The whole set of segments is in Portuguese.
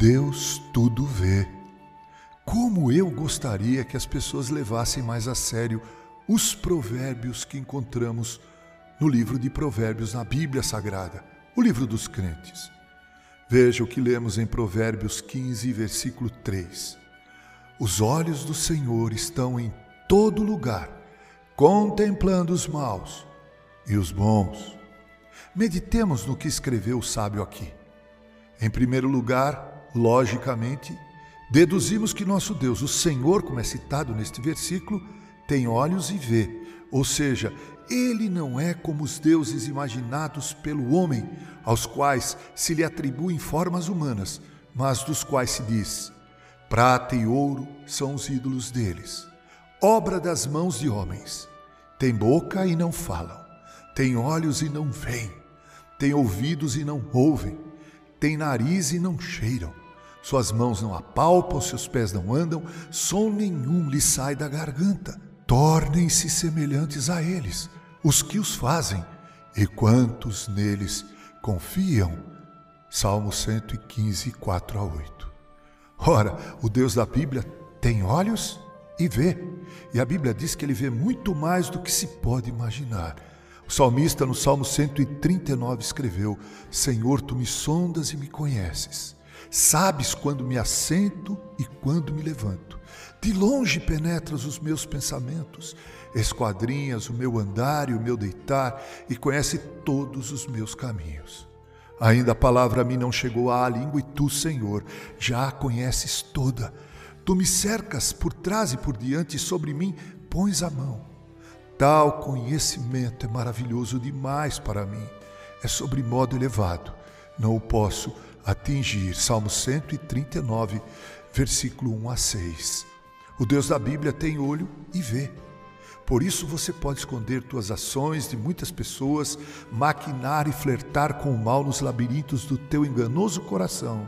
Deus tudo vê. Como eu gostaria que as pessoas levassem mais a sério os provérbios que encontramos no livro de Provérbios na Bíblia Sagrada, o livro dos crentes. Veja o que lemos em Provérbios 15, versículo 3. Os olhos do Senhor estão em todo lugar, contemplando os maus e os bons. Meditemos no que escreveu o sábio aqui. Em primeiro lugar, logicamente, deduzimos que nosso Deus, o Senhor, como é citado neste versículo, tem olhos e vê, ou seja, ele não é como os deuses imaginados pelo homem, aos quais se lhe atribuem formas humanas, mas dos quais se diz: prata e ouro são os ídolos deles, obra das mãos de homens. Tem boca e não falam, tem olhos e não veem, tem ouvidos e não ouvem, tem nariz e não cheiram. Suas mãos não apalpam, seus pés não andam, som nenhum lhe sai da garganta. Tornem-se semelhantes a eles os que os fazem e quantos neles confiam. Salmo 115, 4 a 8. Ora, o Deus da Bíblia tem olhos e vê, e a Bíblia diz que ele vê muito mais do que se pode imaginar. O salmista, no Salmo 139, escreveu: Senhor, tu me sondas e me conheces. Sabes quando me assento e quando me levanto. De longe penetras os meus pensamentos, esquadrinhas o meu andar e o meu deitar e conhece todos os meus caminhos. Ainda a palavra a mim não chegou à língua e tu, Senhor, já a conheces toda. Tu me cercas por trás e por diante e sobre mim pões a mão. Tal conhecimento é maravilhoso demais para mim, é sobre modo elevado. Não o posso atingir. Salmo 139, versículo 1 a 6. O Deus da Bíblia tem olho e vê. Por isso você pode esconder tuas ações de muitas pessoas, maquinar e flertar com o mal nos labirintos do teu enganoso coração.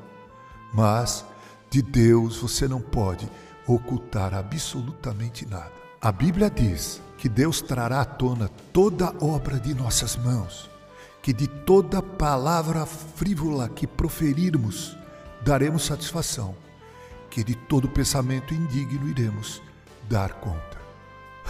Mas de Deus você não pode ocultar absolutamente nada. A Bíblia diz que Deus trará à tona toda obra de nossas mãos, que de toda palavra frívola que proferirmos daremos satisfação que de todo pensamento indigno iremos dar conta.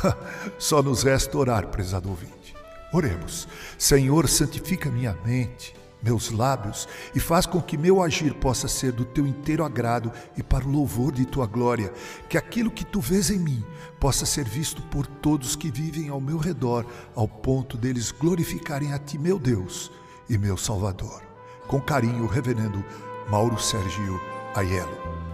Só nos resta orar, prezado ouvinte. Oremos. Senhor, santifica minha mente, meus lábios e faz com que meu agir possa ser do teu inteiro agrado e para o louvor de tua glória, que aquilo que tu vês em mim possa ser visto por todos que vivem ao meu redor, ao ponto deles glorificarem a ti, meu Deus e meu Salvador. Com carinho, reverendo Mauro Sérgio Aiello.